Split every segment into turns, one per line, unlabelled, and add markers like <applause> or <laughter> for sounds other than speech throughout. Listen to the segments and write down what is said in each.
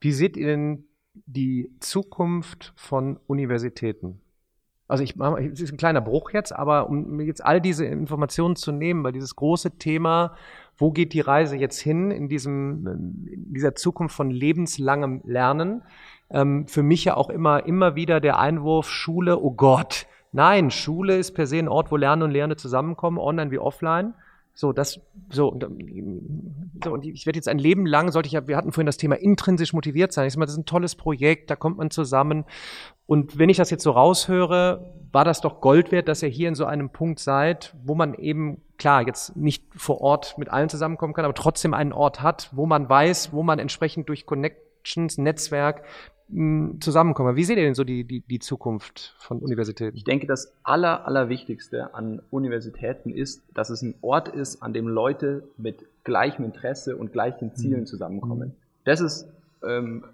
Wie seht ihr denn die Zukunft von Universitäten? Also ich mache, es ist ein kleiner Bruch jetzt, aber um jetzt all diese Informationen zu nehmen, weil dieses große Thema, wo geht die Reise jetzt hin in diesem, in dieser Zukunft von lebenslangem Lernen, ähm, für mich ja auch immer, immer wieder der Einwurf Schule, oh Gott. Nein, Schule ist per se ein Ort, wo Lernen und Lehrende zusammenkommen, online wie offline. So, das, so, und, so, und ich werde jetzt ein Leben lang, sollte ich ja, wir hatten vorhin das Thema intrinsisch motiviert sein. Ich sag mal, das ist ein tolles Projekt, da kommt man zusammen. Und wenn ich das jetzt so raushöre, war das doch Gold wert, dass ihr hier in so einem Punkt seid, wo man eben, klar, jetzt nicht vor Ort mit allen zusammenkommen kann, aber trotzdem einen Ort hat, wo man weiß, wo man entsprechend durch Connections, Netzwerk zusammenkommen. Wie seht ihr denn so die, die, die Zukunft von Universitäten?
Ich denke, das Aller, Allerwichtigste an Universitäten ist, dass es ein Ort ist, an dem Leute mit gleichem Interesse und gleichen Zielen mhm. zusammenkommen. Das ist ähm,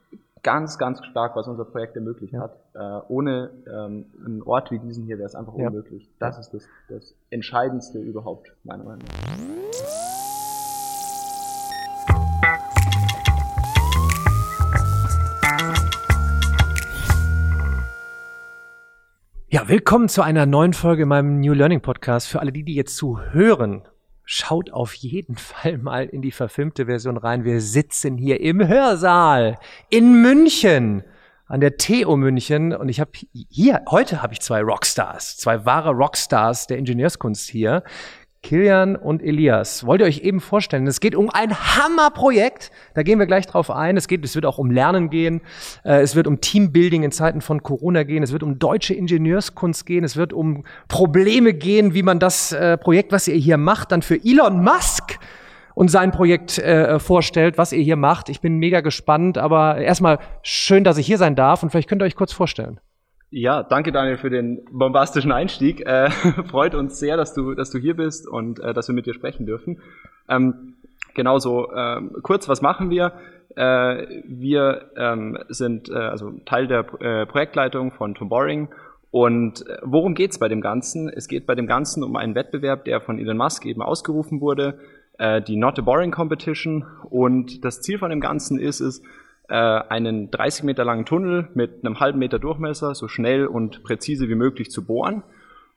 ganz, ganz stark, was unser Projekt ermöglicht ja. hat. Äh, ohne ähm, einen Ort wie diesen hier wäre es einfach ja. unmöglich. Das ja. ist das, das Entscheidendste überhaupt, meiner Meinung nach.
Willkommen zu einer neuen Folge in meinem New Learning Podcast. Für alle die, die jetzt zuhören, schaut auf jeden <laughs> Fall mal in die verfilmte Version rein. Wir sitzen hier im Hörsaal in München an der TU München und ich habe hier heute habe ich zwei Rockstars, zwei wahre Rockstars der Ingenieurskunst hier. Kilian und Elias, wollt ihr euch eben vorstellen, es geht um ein Hammerprojekt, da gehen wir gleich drauf ein. Es geht, es wird auch um Lernen gehen, äh, es wird um Teambuilding in Zeiten von Corona gehen, es wird um deutsche Ingenieurskunst gehen, es wird um Probleme gehen, wie man das äh, Projekt, was ihr hier macht, dann für Elon Musk und sein Projekt äh, vorstellt, was ihr hier macht. Ich bin mega gespannt, aber erstmal schön, dass ich hier sein darf und vielleicht könnt ihr euch kurz vorstellen.
Ja, danke Daniel für den bombastischen Einstieg. Äh, <laughs> freut uns sehr, dass du, dass du hier bist und äh, dass wir mit dir sprechen dürfen. Ähm, genauso ähm, kurz, was machen wir? Äh, wir ähm, sind äh, also Teil der äh, Projektleitung von Tom Boring. Und äh, worum geht's bei dem Ganzen? Es geht bei dem Ganzen um einen Wettbewerb, der von Elon Musk eben ausgerufen wurde, die Not a Boring Competition. Und das Ziel von dem Ganzen ist es, äh, einen 30 Meter langen Tunnel mit einem halben Meter Durchmesser so schnell und präzise wie möglich zu bohren.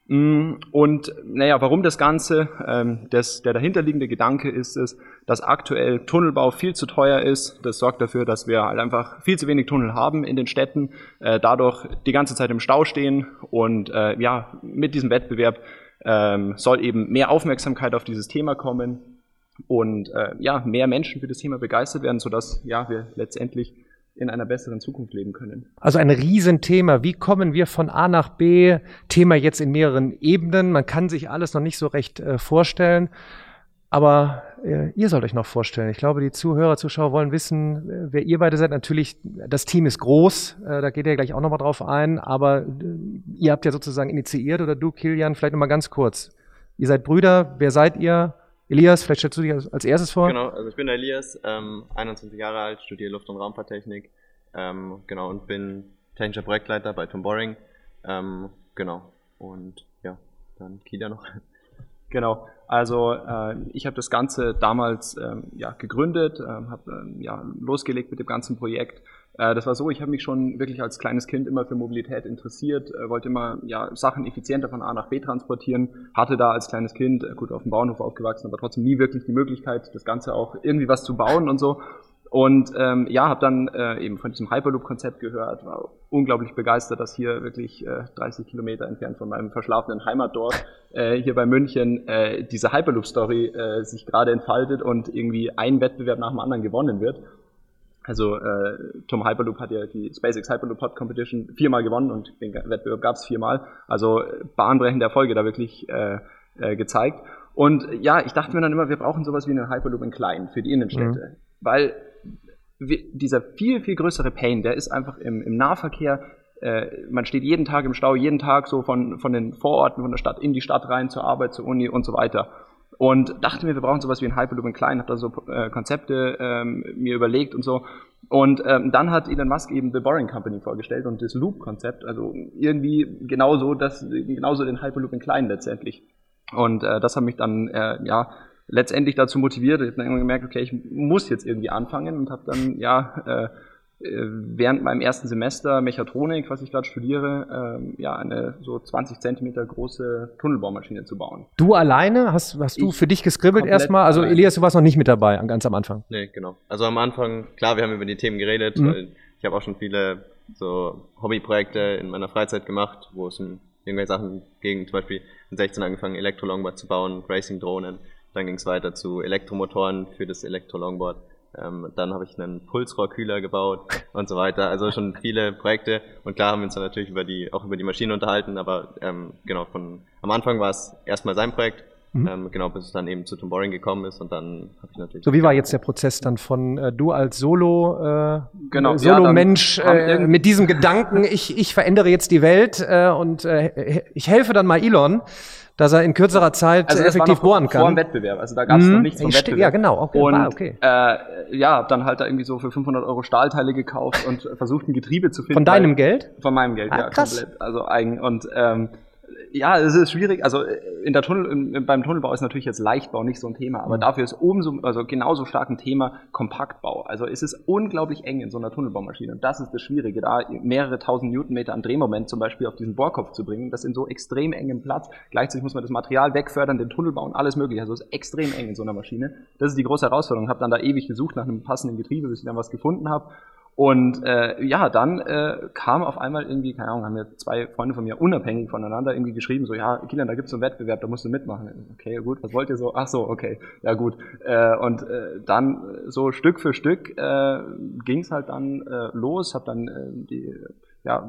Mm, und naja, warum das Ganze? Ähm, das, der dahinterliegende Gedanke ist es, dass aktuell Tunnelbau viel zu teuer ist. Das sorgt dafür, dass wir halt einfach viel zu wenig Tunnel haben in den Städten, äh, dadurch die ganze Zeit im Stau stehen. Und äh, ja, mit diesem Wettbewerb ähm, soll eben mehr Aufmerksamkeit auf dieses Thema kommen und äh, ja, mehr Menschen für das Thema begeistert werden, sodass ja, wir letztendlich in einer besseren Zukunft leben können.
Also ein Riesenthema. Wie kommen wir von A nach B? Thema jetzt in mehreren Ebenen. Man kann sich alles noch nicht so recht äh, vorstellen. Aber äh, ihr sollt euch noch vorstellen. Ich glaube, die Zuhörer, Zuschauer wollen wissen, äh, wer ihr beide seid. Natürlich, das Team ist groß, äh, da geht ihr gleich auch nochmal drauf ein, aber äh, ihr habt ja sozusagen initiiert oder du, Kilian, vielleicht nochmal ganz kurz. Ihr seid Brüder, wer seid ihr? Elias, vielleicht stellst du dich als erstes vor.
Genau, also ich bin der Elias, ähm, 21 Jahre alt, studiere Luft- und Raumfahrttechnik, ähm, genau, und bin technischer Projektleiter bei Tom Boring, ähm, genau, und ja, dann Kida noch. <laughs>
Genau, also äh, ich habe das Ganze damals ähm, ja, gegründet, äh, habe ähm, ja, losgelegt mit dem ganzen Projekt das war so, ich habe mich schon wirklich als kleines Kind immer für Mobilität interessiert, äh, wollte immer ja, Sachen effizienter von A nach B transportieren, hatte da als kleines Kind, äh, gut auf dem Bauernhof aufgewachsen, aber trotzdem nie wirklich die Möglichkeit, das Ganze auch irgendwie was zu bauen und so. Und ähm, ja, habe dann äh, eben von diesem Hyperloop-Konzept gehört, war unglaublich begeistert, dass hier wirklich äh, 30 Kilometer entfernt von meinem verschlafenen Heimatdorf äh, hier bei München äh, diese Hyperloop-Story äh, sich gerade entfaltet und irgendwie ein Wettbewerb nach dem anderen gewonnen wird. Also äh, Tom Hyperloop hat ja die SpaceX Hyperloop Hot Competition viermal gewonnen und den Wettbewerb gab es viermal. Also bahnbrechende Erfolge da wirklich äh, äh, gezeigt. Und ja, ich dachte mir dann immer, wir brauchen sowas wie einen Hyperloop in klein für die Innenstädte. Mhm. Weil wir, dieser viel, viel größere Pain, der ist einfach im, im Nahverkehr. Äh, man steht jeden Tag im Stau, jeden Tag so von, von den Vororten, von der Stadt in die Stadt rein, zur Arbeit, zur Uni und so weiter und dachte mir, wir brauchen sowas wie ein Hyperloop in klein, habe da so äh, Konzepte ähm, mir überlegt und so. Und ähm, dann hat Elon Musk eben The Boring Company vorgestellt und das Loop-Konzept, also irgendwie genauso das, genauso den Hyperloop in klein letztendlich. Und äh, das hat mich dann äh, ja letztendlich dazu motiviert. Ich habe dann irgendwann gemerkt, okay, ich muss jetzt irgendwie anfangen und habe dann ja äh, während meinem ersten Semester Mechatronik, was ich gerade studiere, ähm, ja, eine so 20 Zentimeter große Tunnelbaumaschine zu bauen.
Du alleine? Hast, hast du für dich geskribbelt erstmal? Also Elias, du warst noch nicht mit dabei, ganz am Anfang.
Nee, genau. Also am Anfang, klar, wir haben über die Themen geredet, mhm. weil ich habe auch schon viele so Hobbyprojekte in meiner Freizeit gemacht, wo es um irgendwelche Sachen ging, zum Beispiel in 16 angefangen, Elektro-Longboard zu bauen, Racing-Drohnen. Dann ging es weiter zu Elektromotoren für das Elektro-Longboard. Ähm, dann habe ich einen Pulsrohrkühler gebaut und so weiter. Also schon viele Projekte. Und klar haben wir uns dann natürlich über die, auch über die Maschine unterhalten, aber ähm, genau, von am Anfang war es erstmal sein Projekt. Mhm. Ähm, genau, bis es dann eben zu Tom Boring gekommen ist und dann habe ich natürlich.
So, wie war jetzt der Prozess dann von äh, du als Solo, äh, genau, Solo-Mensch ja, äh, mit diesem Gedanken, ich, ich verändere jetzt die Welt äh, und äh, ich helfe dann mal Elon dass er in kürzerer Zeit also effektiv bohren kann. Vor dem
Wettbewerb, also da gab es mhm. noch nichts vom Wettbewerb.
Ja, genau. Okay.
Und okay. Äh, ja, hab dann halt da irgendwie so für 500 Euro Stahlteile gekauft und versucht ein Getriebe zu finden.
Von deinem Geld?
Von meinem Geld,
ah,
ja,
krass.
komplett. Also eigen und ähm, ja, es ist schwierig. Also äh, in der Tunnel, in, beim Tunnelbau ist natürlich jetzt Leichtbau nicht so ein Thema, aber mhm. dafür ist umso, also genauso stark ein Thema Kompaktbau. Also es ist unglaublich eng in so einer Tunnelbaumaschine und das ist das Schwierige, da mehrere tausend Newtonmeter an Drehmoment zum Beispiel auf diesen Bohrkopf zu bringen, das in so extrem engem Platz. Gleichzeitig muss man das Material wegfördern, den Tunnel bauen, alles mögliche. Also es ist extrem eng in so einer Maschine. Das ist die große Herausforderung. Ich habe dann da ewig gesucht nach einem passenden Getriebe, bis ich dann was gefunden habe und äh, ja, dann äh, kam auf einmal irgendwie, keine Ahnung, haben mir zwei Freunde von mir unabhängig voneinander irgendwie geschrieben, so, ja, Kilian, da gibt's so einen Wettbewerb, da musst du mitmachen. Okay, gut, was wollt ihr so? Ach so, okay, ja gut. Äh, und äh, dann so Stück für Stück äh, ging's halt dann äh, los, hab dann äh, die ja,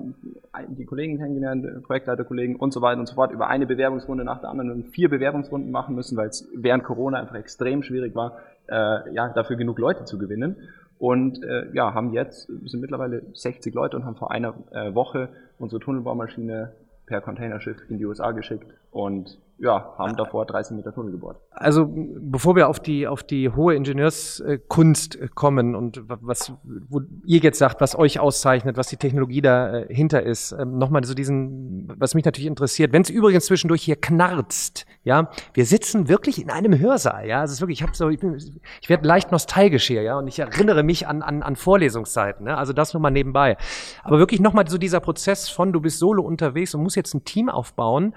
die Kollegen kennengelernt, Projektleiterkollegen und so weiter und so fort, über eine Bewerbungsrunde nach der anderen und vier Bewerbungsrunden machen müssen, weil es während Corona einfach extrem schwierig war, äh, ja, dafür genug Leute zu gewinnen. Und äh, ja, haben jetzt, sind mittlerweile 60 Leute und haben vor einer äh, Woche unsere Tunnelbaumaschine per Containerschiff in die USA geschickt und ja, haben davor 30 Meter Tunnel gebohrt.
Also bevor wir auf die, auf die hohe Ingenieurskunst kommen und was, wo ihr jetzt sagt, was euch auszeichnet, was die Technologie dahinter ist, ähm, nochmal so diesen, was mich natürlich interessiert, wenn es übrigens zwischendurch hier knarzt, ja, wir sitzen wirklich in einem Hörsaal, ja, also es ist wirklich, ich habe so, ich, bin, ich werde leicht nostalgisch hier, ja, und ich erinnere mich an, an, an Vorlesungszeiten, ne? also das nur mal nebenbei. Aber wirklich nochmal so dieser Prozess von, du bist solo unterwegs und musst jetzt ein Team aufbauen,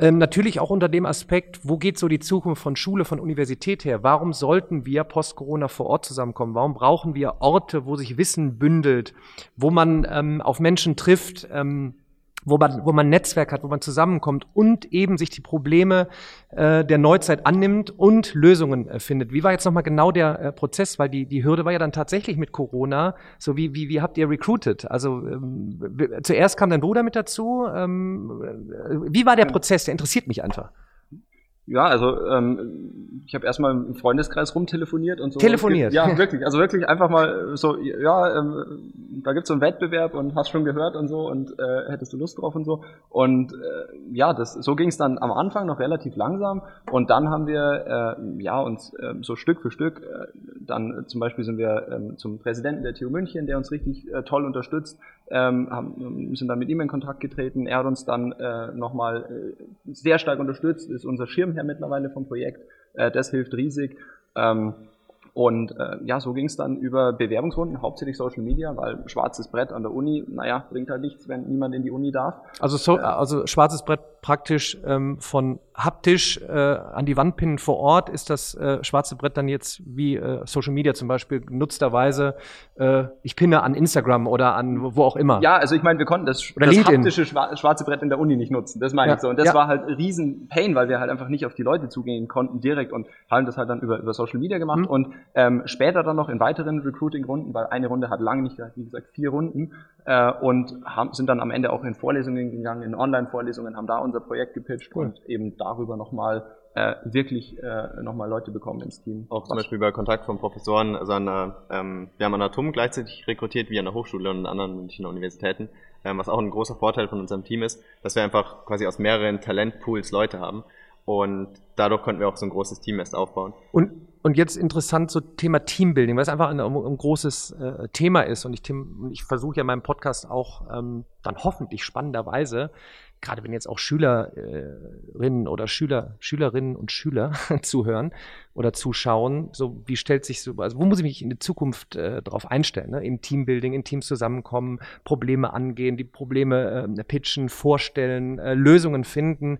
ähm, natürlich auch unter dem Aspekt, wo geht so die Zukunft von Schule, von Universität her? Warum sollten wir post-Corona vor Ort zusammenkommen? Warum brauchen wir Orte, wo sich Wissen bündelt, wo man ähm, auf Menschen trifft? Ähm, wo man, wo man ein Netzwerk hat, wo man zusammenkommt und eben sich die Probleme äh, der Neuzeit annimmt und Lösungen äh, findet. Wie war jetzt nochmal genau der äh, Prozess? Weil die, die Hürde war ja dann tatsächlich mit Corona. So wie, wie, wie habt ihr recruited? Also ähm, zuerst kam dein Bruder mit dazu. Ähm, äh, wie war der Prozess? Der interessiert mich einfach.
Ja, also ähm, ich habe erstmal im Freundeskreis rumtelefoniert und so.
Telefoniert?
Ja, wirklich. Also wirklich einfach mal so, ja, ähm, da gibt's so einen Wettbewerb und hast schon gehört und so und äh, hättest du Lust drauf und so. Und äh, ja, das so ging es dann am Anfang noch relativ langsam und dann haben wir äh, ja uns äh, so Stück für Stück, äh, dann äh, zum Beispiel sind wir äh, zum Präsidenten der TU München, der uns richtig äh, toll unterstützt, ähm, haben, sind dann mit ihm in Kontakt getreten. Er hat uns dann äh, nochmal äh, sehr stark unterstützt, ist unser Schirmherr mittlerweile vom Projekt. Äh, das hilft riesig. Ähm, und äh, ja, so ging es dann über Bewerbungsrunden, hauptsächlich Social Media, weil schwarzes Brett an der Uni, naja, bringt halt nichts, wenn niemand in die Uni darf.
Also, so, äh, also schwarzes Brett praktisch ähm, von haptisch äh, an die Wand pinnen vor Ort, ist das äh, schwarze Brett dann jetzt wie äh, Social Media zum Beispiel genutzterweise, äh, ich pinne an Instagram oder an wo auch immer.
Ja, also ich meine, wir konnten das,
oder
das
haptische
schwarze Brett in der Uni nicht nutzen, das meine ja. ich so. Und das ja. war halt riesen Pain, weil wir halt einfach nicht auf die Leute zugehen konnten direkt und haben das halt dann über, über Social Media gemacht mhm. und ähm, später dann noch in weiteren Recruiting-Runden, weil eine Runde hat lange nicht gereicht, wie gesagt, vier Runden äh, und haben, sind dann am Ende auch in Vorlesungen gegangen, in Online-Vorlesungen, haben da unser Projekt gepitcht cool. und eben darüber nochmal äh, wirklich äh, nochmal Leute bekommen ins Team.
Auch zum Beispiel bei Kontakt von Professoren, also an der, ähm, wir haben an der TUM gleichzeitig rekrutiert wie an der Hochschule und an anderen Münchner Universitäten, ähm, was auch ein großer Vorteil von unserem Team ist, dass wir einfach quasi aus mehreren Talentpools Leute haben Und dadurch konnten wir auch so ein großes Team erst aufbauen.
Und, und jetzt interessant so Thema Teambuilding, weil es einfach ein, ein großes äh, Thema ist. Und ich, ich versuche ja in meinem Podcast auch ähm, dann hoffentlich spannenderweise gerade wenn jetzt auch Schülerinnen oder Schüler, Schülerinnen und Schüler <laughs> zuhören oder zuschauen, so wie stellt sich so, also wo muss ich mich in der Zukunft äh, darauf einstellen? Ne? Im Teambuilding, in Teams zusammenkommen, Probleme angehen, die Probleme äh, pitchen, vorstellen, äh, Lösungen finden.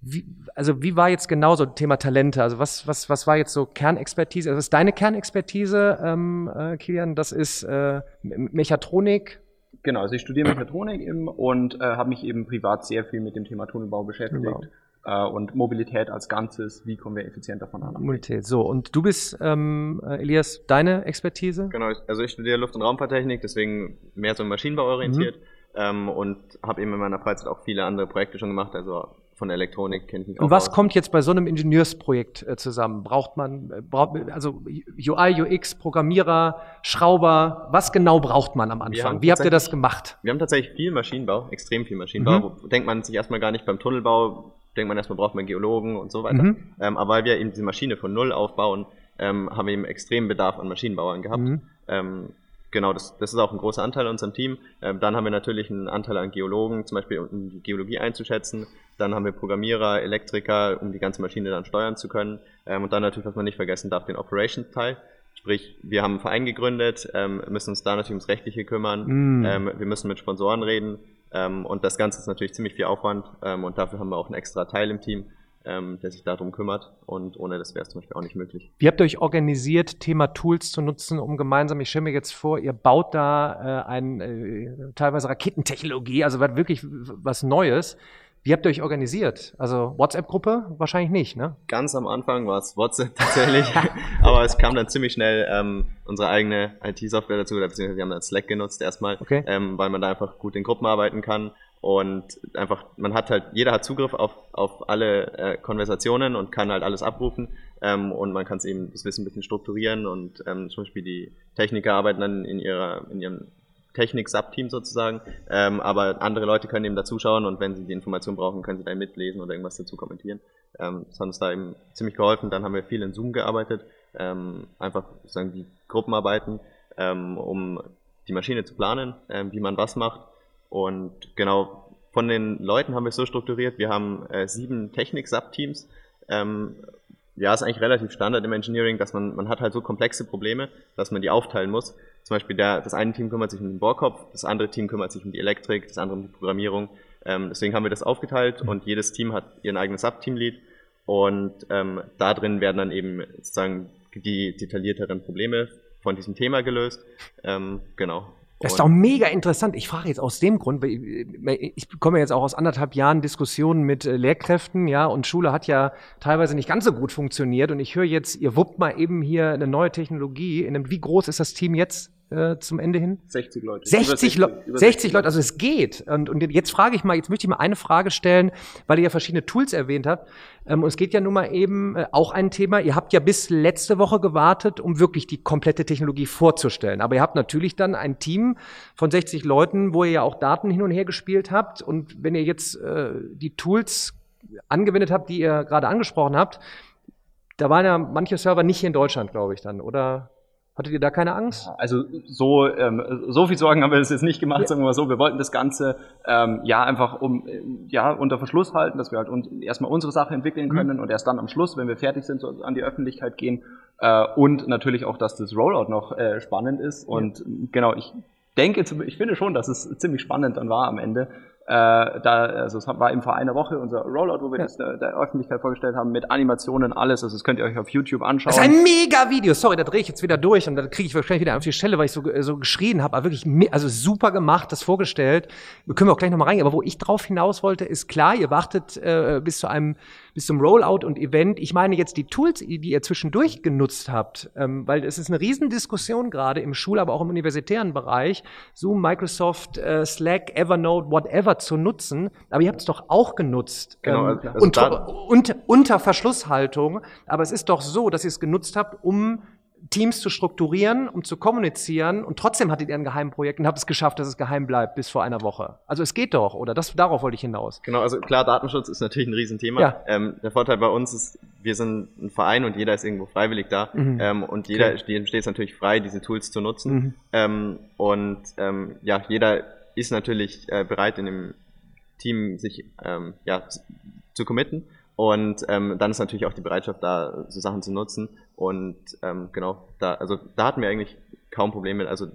Wie, also wie war jetzt genau so Thema Talente? Also was, was, was war jetzt so Kernexpertise? Also was ist deine Kernexpertise, ähm, äh, Kilian? Das ist äh, Mechatronik,
Genau, also ich studiere Mechatronik eben und äh, habe mich eben privat sehr viel mit dem Thema Tunnelbau beschäftigt. Genau. Äh, und Mobilität als Ganzes, wie kommen wir effizient davon an?
Mobilität, so. Und du bist, ähm, äh, Elias, deine Expertise?
Genau, also ich studiere Luft- und Raumfahrttechnik, deswegen mehr so Maschinenbau orientiert. Mhm. Ähm, und habe eben in meiner Freizeit auch viele andere Projekte schon gemacht, also von Elektronik kenne ich mich
auch. Und was aus. kommt jetzt bei so einem Ingenieursprojekt äh, zusammen? Braucht man, äh, braucht, also UI, UX, Programmierer, Schrauber, was genau braucht man am Anfang? Wie habt ihr das gemacht?
Wir haben tatsächlich viel Maschinenbau, extrem viel Maschinenbau. Mhm. Denkt man sich erstmal gar nicht beim Tunnelbau, denkt man erstmal braucht man Geologen und so weiter. Mhm. Ähm, aber weil wir eben diese Maschine von Null aufbauen, ähm, haben wir eben extremen Bedarf an Maschinenbauern gehabt. Mhm. Ähm, genau, das, das ist auch ein großer Anteil an unserem Team. Ähm, dann haben wir natürlich einen Anteil an Geologen, zum Beispiel um die Geologie einzuschätzen. Dann haben wir Programmierer, Elektriker, um die ganze Maschine dann steuern zu können. Ähm, und dann natürlich, was man nicht vergessen darf, den Operations-Teil. Sprich, wir haben einen Verein gegründet, ähm, müssen uns da natürlich ums Rechtliche kümmern. Mm. Ähm, wir müssen mit Sponsoren reden. Ähm, und das Ganze ist natürlich ziemlich viel Aufwand. Ähm, und dafür haben wir auch einen extra Teil im Team, ähm, der sich darum kümmert. Und ohne das wäre es zum Beispiel auch nicht möglich.
Wie habt ihr euch organisiert, Thema Tools zu nutzen, um gemeinsam, ich stelle mir jetzt vor, ihr baut da äh, ein äh, teilweise Raketentechnologie, also wirklich was Neues. Wie habt ihr euch organisiert? Also WhatsApp-Gruppe? Wahrscheinlich nicht, ne?
Ganz am Anfang war es WhatsApp tatsächlich, <laughs> aber es kam dann ziemlich schnell ähm, unsere eigene IT-Software dazu, beziehungsweise wir haben dann Slack genutzt erstmal, okay. ähm, weil man da einfach gut in Gruppen arbeiten kann und einfach, man hat halt, jeder hat Zugriff auf, auf alle äh, Konversationen und kann halt alles abrufen ähm, und man kann es eben das Wissen ein bisschen strukturieren und ähm, zum Beispiel die Techniker arbeiten dann in ihrer, in ihrem Technik-Subteam sozusagen, ähm, aber andere Leute können eben dazuschauen und wenn sie die Information brauchen, können sie da mitlesen oder irgendwas dazu kommentieren. Ähm, das hat uns da eben ziemlich geholfen. Dann haben wir viel in Zoom gearbeitet, ähm, einfach sozusagen die Gruppenarbeiten, ähm, um die Maschine zu planen, ähm, wie man was macht. Und genau von den Leuten haben wir es so strukturiert, wir haben äh, sieben Technik-Subteams, ähm, ja, ist eigentlich relativ Standard im Engineering, dass man, man hat halt so komplexe Probleme, dass man die aufteilen muss. Zum Beispiel der, das eine Team kümmert sich um den Bohrkopf, das andere Team kümmert sich um die Elektrik, das andere um die Programmierung. Ähm, deswegen haben wir das aufgeteilt und jedes Team hat ihren eigenes Subteam-Lead und ähm, da drin werden dann eben sozusagen die detaillierteren Probleme von diesem Thema gelöst. Ähm, genau.
Das ist auch mega interessant. Ich frage jetzt aus dem Grund, weil ich komme jetzt auch aus anderthalb Jahren Diskussionen mit äh, Lehrkräften, ja, und Schule hat ja teilweise nicht ganz so gut funktioniert. Und ich höre jetzt, ihr wuppt mal eben hier eine neue Technologie. In einem, wie groß ist das Team jetzt? Äh, zum Ende hin?
60 Leute.
60, 60, Le 60, 60 Leute, also es geht. Und, und jetzt frage ich mal, jetzt möchte ich mal eine Frage stellen, weil ihr ja verschiedene Tools erwähnt habt. Ähm, und es geht ja nun mal eben äh, auch ein Thema, ihr habt ja bis letzte Woche gewartet, um wirklich die komplette Technologie vorzustellen. Aber ihr habt natürlich dann ein Team von 60 Leuten, wo ihr ja auch Daten hin und her gespielt habt. Und wenn ihr jetzt äh, die Tools angewendet habt, die ihr gerade angesprochen habt, da waren ja manche Server nicht hier in Deutschland, glaube ich dann, oder? Hattet ihr da keine Angst?
Also so, ähm, so viel Sorgen haben wir das jetzt nicht gemacht, ja. sagen wir mal so. Wir wollten das Ganze ähm, ja einfach um ja unter Verschluss halten, dass wir halt uns erstmal unsere Sache entwickeln können mhm. und erst dann am Schluss, wenn wir fertig sind, so an die Öffentlichkeit gehen. Äh, und natürlich auch, dass das Rollout noch äh, spannend ist. Und ja. genau, ich denke, ich finde schon, dass es ziemlich spannend dann war am Ende. Äh, da, also es war eben vor einer Woche unser Rollout, wo wir ja. das der, der, Öffentlichkeit vorgestellt haben, mit Animationen, alles. Also das könnt ihr euch auf YouTube anschauen.
Das ist ein mega Video. Sorry, da drehe ich jetzt wieder durch und da kriege ich wahrscheinlich wieder auf die Stelle, weil ich so, so geschrien habe. Aber wirklich, also super gemacht, das vorgestellt. Wir können wir auch gleich nochmal reingehen. Aber wo ich drauf hinaus wollte, ist klar, ihr wartet äh, bis zu einem bis zum Rollout und Event. Ich meine jetzt die Tools, die ihr zwischendurch genutzt habt, ähm, weil es ist eine Riesendiskussion gerade im Schul-, aber auch im universitären Bereich, Zoom, Microsoft, äh, Slack, Evernote, whatever zu nutzen. Aber ihr habt es doch auch genutzt. Genau, ähm, also und, und, unter Verschlusshaltung. Aber es ist doch so, dass ihr es genutzt habt, um Teams zu strukturieren, um zu kommunizieren und trotzdem hattet ihr ein Geheimprojekt und habt es geschafft, dass es geheim bleibt bis vor einer Woche. Also es geht doch, oder? Das, darauf wollte ich hinaus.
Genau, also klar, Datenschutz ist natürlich ein Riesenthema.
Ja.
Ähm, der Vorteil bei uns ist, wir sind ein Verein und jeder ist irgendwo freiwillig da
Mhm.
ähm, und jeder
Okay.
steht es natürlich frei, diese Tools zu nutzen.
Mhm.
Ähm, und ähm, ja, jeder ist natürlich äh, bereit, in dem Team sich ähm, ja, zu committen. Und ähm, dann ist natürlich auch die Bereitschaft da, so Sachen zu nutzen. Und ähm, genau, da, also da hatten wir eigentlich kaum Probleme. Also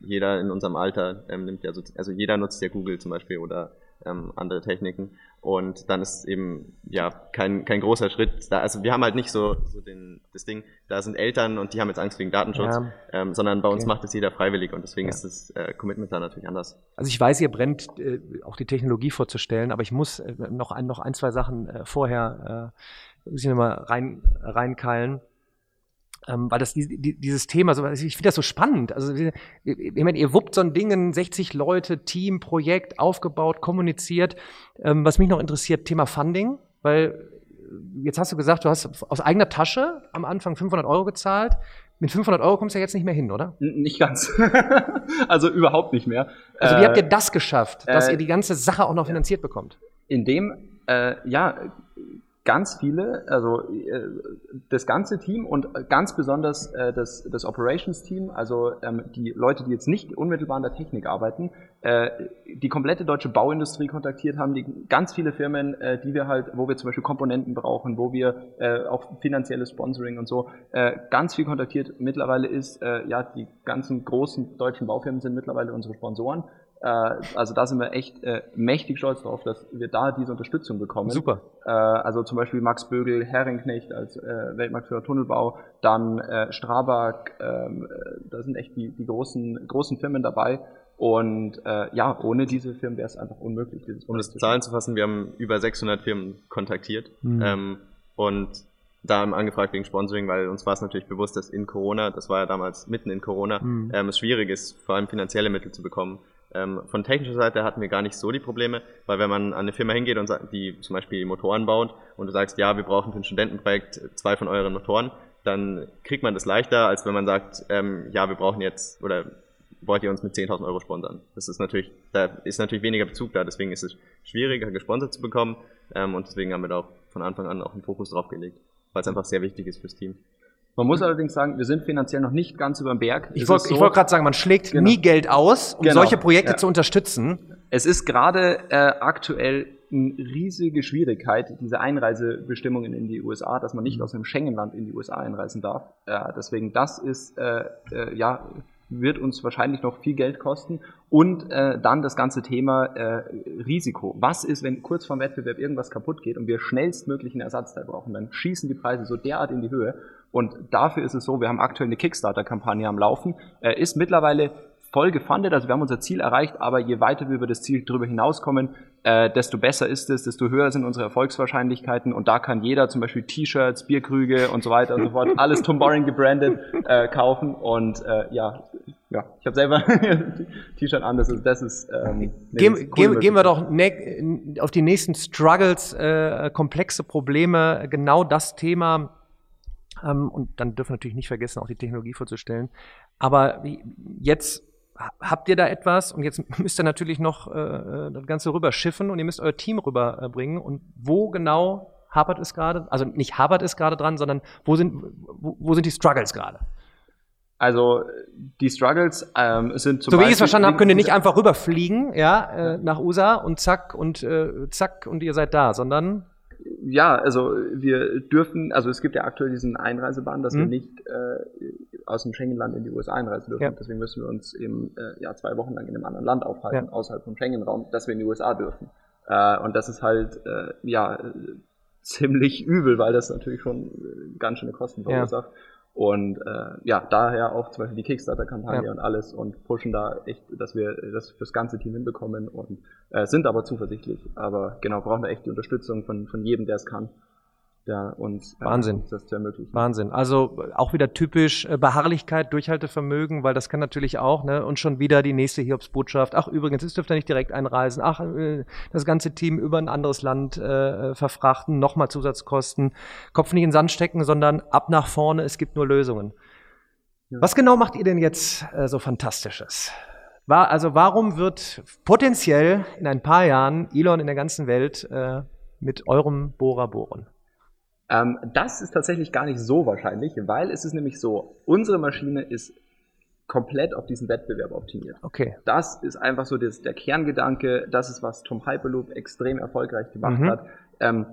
jeder in unserem Alter ähm, nimmt ja so, also jeder nutzt ja Google zum Beispiel oder ähm, andere Techniken. Und dann ist eben ja kein, kein großer Schritt da. Also wir haben halt nicht so, so den, das Ding, da sind Eltern und die haben jetzt Angst wegen Datenschutz,
Ja.
ähm, sondern bei uns
Okay.
macht es jeder freiwillig und deswegen
Ja.
ist das äh, Commitment da natürlich anders.
Also ich weiß, ihr brennt, äh, auch die Technologie vorzustellen, aber ich muss äh, noch, ein, noch ein, zwei Sachen äh, vorher äh, muss ich noch mal rein, reinkeilen. Ähm, weil das die, die, dieses Thema, so, ich finde das so spannend. Also ich meine, ihr wuppt so ein Ding, ein 60 Leute, Team, Projekt, aufgebaut, kommuniziert. Ähm, was mich noch interessiert, Thema Funding, weil äh, jetzt hast du gesagt, du hast aus eigener Tasche am Anfang 500 Euro gezahlt. Mit 500 Euro kommst du ja jetzt nicht mehr hin, oder?
Nicht ganz. <laughs> also überhaupt nicht mehr.
Also wie
Äh,
habt ihr das geschafft, dass
äh,
ihr die ganze Sache auch noch finanziert bekommt?
in dem, äh, ja, ganz viele, also äh, das ganze Team und ganz besonders äh, das, das Operations-Team, also ähm, die Leute, die jetzt nicht unmittelbar in der Technik arbeiten, äh, die komplette deutsche Bauindustrie kontaktiert haben, die ganz viele Firmen, die wir halt, wo wir zum Beispiel Komponenten brauchen, wo wir auch finanzielles Sponsoring und so, ganz viel kontaktiert. Mittlerweile ist, ja, die ganzen großen deutschen Baufirmen sind mittlerweile unsere Sponsoren. Äh, also da sind wir echt äh, mächtig stolz drauf, dass wir da diese Unterstützung bekommen.
Super.
Äh, also zum Beispiel Max Bögel, Herrenknecht als äh, Weltmarktführer Tunnelbau, dann äh, Strabag, ähm, äh, da sind echt die, die großen, großen Firmen dabei. Und äh, ja, ohne diese Firmen wäre es einfach unmöglich. Dieses
Um das
Projekt zu
Zahlen zu fassen, wir haben über 600 Firmen kontaktiert
Mhm.
ähm, und da haben angefragt wegen Sponsoring, weil uns war es natürlich bewusst, dass in Corona, das war ja damals mitten in Corona,
Mhm.
ähm, es schwierig ist, vor allem finanzielle Mittel zu bekommen. Ähm, von technischer Seite hatten wir gar nicht so die Probleme, weil wenn man an eine Firma hingeht und die zum Beispiel Motoren baut und du sagst, ja, wir brauchen für ein Studentenprojekt zwei von euren Motoren, dann kriegt man das leichter, als wenn man sagt, ähm, ja, wir brauchen jetzt oder wollt ihr uns mit 10.000 Euro sponsern? Das ist natürlich, da ist natürlich weniger Bezug da, deswegen ist es schwieriger, gesponsert zu bekommen ähm, und deswegen haben wir da auch von Anfang an auch einen Fokus drauf gelegt, weil es einfach sehr wichtig ist fürs Team.
Man muss allerdings sagen, wir sind finanziell noch nicht ganz über dem Berg.
Ich wollte
so-
ich wollte gerade sagen, man schlägt
Genau.
nie Geld aus, um
Genau,
solche Projekte
ja.
zu unterstützen.
Es ist gerade äh, aktuell eine riesige Schwierigkeit, diese Einreisebestimmungen in die USA, dass man nicht aus einem Schengen-Land in die USA einreisen darf. Äh, deswegen, das ist, äh, äh, ja, wird uns wahrscheinlich noch viel Geld kosten. Und äh, dann das ganze Thema äh, Risiko. Was ist, wenn kurz vorm Wettbewerb irgendwas kaputt geht und wir schnellstmöglich einen Ersatzteil brauchen? Dann schießen die Preise so derart in die Höhe. Und dafür ist es so, wir haben aktuell eine Kickstarter-Kampagne am Laufen, äh, ist mittlerweile voll gefundet, also wir haben unser Ziel erreicht, aber je weiter wir über das Ziel drüber hinauskommen, äh, desto besser ist es, desto höher sind unsere Erfolgswahrscheinlichkeiten. Und da kann jeder zum Beispiel T-Shirts, Bierkrüge und so weiter und so fort, alles Tom Boring gebrandet äh, kaufen. Und äh, ja, ja, ich habe selber <laughs> T-Shirt an, das ist, das ist ähm,
Gehen,
coole
gehen, gehen wir doch ne, auf die nächsten Struggles, äh, komplexe Probleme, genau das Thema. Ähm, und dann dürfen wir natürlich nicht vergessen, auch die Technologie vorzustellen. Aber jetzt ha- habt ihr da etwas und jetzt <laughs> müsst ihr natürlich noch äh, das Ganze rüberschiffen und ihr müsst euer Team rüberbringen. Und wo genau hapert es gerade? Also nicht hapert es gerade dran, sondern wo sind, wo, wo sind die Struggles gerade?
Also die Struggles ähm, sind zum
So wie ich es verstanden habe, könnt ihr nicht einfach rüberfliegen, ja, äh, nach USA und zack und äh, zack und ihr seid da, sondern
Ja, also wir dürfen, also es gibt ja aktuell diesen Einreiseban, dass wir
Mhm.
nicht äh, aus dem Schengen-Land in die USA einreisen dürfen.
Ja.
Deswegen müssen wir uns eben äh, ja, zwei Wochen lang in einem anderen Land aufhalten,
Ja.
außerhalb vom Schengen-Raum, dass wir in die USA dürfen. Äh, und das ist halt äh, ja äh, ziemlich übel, weil das natürlich schon äh, ganz schöne Kosten
Ja.
Und äh, ja, daher auch zum Beispiel die Kickstarter-Kampagne
Ja.
und alles und pushen da echt, dass wir das fürs ganze Team hinbekommen und äh, sind aber zuversichtlich. Aber genau, brauchen wir echt die Unterstützung von, von jedem, der es kann, der uns äh,
Wahnsinn.
das zu ermöglichen.
Wahnsinn. Also auch wieder typisch äh, Beharrlichkeit, Durchhaltevermögen, weil das kann natürlich auch, ne, und schon wieder die nächste Hiobsbotschaft. Ach, übrigens, es dürft ihr nicht direkt einreisen. Ach, äh, das ganze Team über ein anderes Land äh, verfrachten, nochmal Zusatzkosten. Kopf nicht in den Sand stecken, sondern ab nach vorne, es gibt nur Lösungen. Ja. Was genau macht ihr denn jetzt äh, so Fantastisches? War, also warum wird potenziell in ein paar Jahren Elon in der ganzen Welt äh, mit eurem Bohrer bohren?
Ähm, das ist tatsächlich gar nicht so wahrscheinlich, weil es ist nämlich so, unsere Maschine ist komplett auf diesen Wettbewerb optimiert.
Okay.
Das ist einfach so das, der Kerngedanke, das ist, was Tom Hyperloop extrem erfolgreich gemacht mhm. hat. Ähm,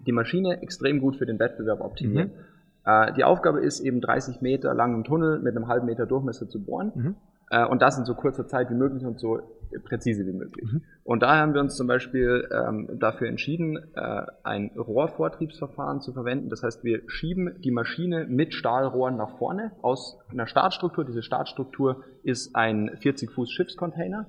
die Maschine extrem gut für den Wettbewerb optimieren. Mhm. Äh, die Aufgabe ist eben 30 Meter langen Tunnel mit einem halben Meter Durchmesser zu bohren. Mhm. Äh, und das in so kurzer Zeit wie möglich und so präzise wie möglich. Mhm. Und daher haben wir uns zum Beispiel ähm, dafür entschieden, äh, ein Rohrvortriebsverfahren zu verwenden. Das heißt, wir schieben die Maschine mit Stahlrohren nach vorne aus einer Startstruktur. Diese Startstruktur ist ein 40 Fuß Schiffscontainer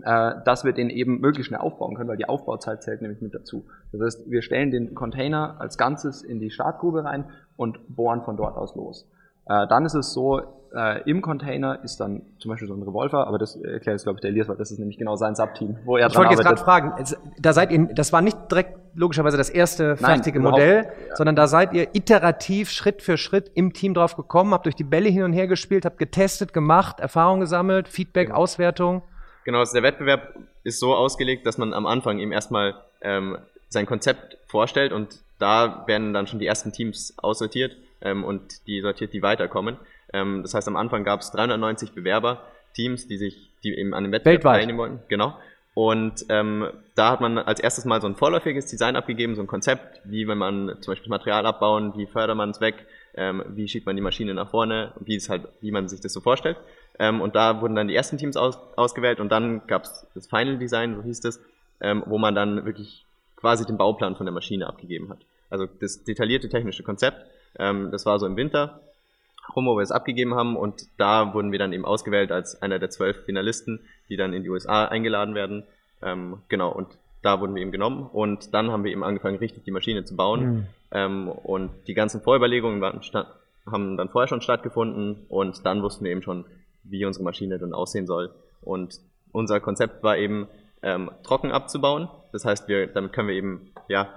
äh, dass wir den eben möglichst schnell aufbauen können, weil die Aufbauzeit zählt nämlich mit dazu. Das heißt, wir stellen den Container als Ganzes in die Startgrube rein und bohren von dort aus los. Äh, dann ist es so, äh, im Container ist dann zum Beispiel so ein Revolver, aber das erklärt jetzt, glaube ich, der Elias, weil das ist nämlich genau sein Subteam,
wo er Ich wollte jetzt gerade fragen, da seid ihr, das war nicht direkt logischerweise das erste fertige Nein, Modell, ja. sondern da seid ihr iterativ Schritt für Schritt im Team drauf gekommen, habt durch die Bälle hin und her gespielt, habt getestet, gemacht, Erfahrung gesammelt, Feedback, genau. Auswertung.
Genau, also der Wettbewerb ist so ausgelegt, dass man am Anfang ihm erstmal ähm, sein Konzept vorstellt und da werden dann schon die ersten Teams aussortiert ähm, und die sortiert, die weiterkommen. Ähm, das heißt, am Anfang gab es 390 Bewerber, Teams, die sich, die eben an dem Wettbewerb
Weltweit. teilnehmen
wollten. Genau. Und ähm, da hat man als erstes mal so ein vorläufiges Design abgegeben, so ein Konzept, wie wenn man zum Beispiel Material abbauen, wie fördert man es weg, ähm, wie schiebt man die Maschine nach vorne, wie es halt, wie man sich das so vorstellt. Ähm, und da wurden dann die ersten Teams aus, ausgewählt und dann gab es das Final Design, so hieß es, ähm, wo man dann wirklich quasi den Bauplan von der Maschine abgegeben hat. Also das detaillierte technische Konzept, ähm, das war so im Winter rum, wo wir es abgegeben haben und da wurden wir dann eben ausgewählt als einer der zwölf Finalisten, die dann in die USA eingeladen werden. Ähm, genau, und da wurden wir eben genommen und dann haben wir eben angefangen, richtig die Maschine zu bauen. Mhm. Ähm, und die ganzen Vorüberlegungen waren, haben dann vorher schon stattgefunden und dann wussten wir eben schon, wie unsere Maschine dann aussehen soll. Und unser Konzept war eben, ähm, trocken abzubauen. Das heißt, wir, damit können wir eben ja,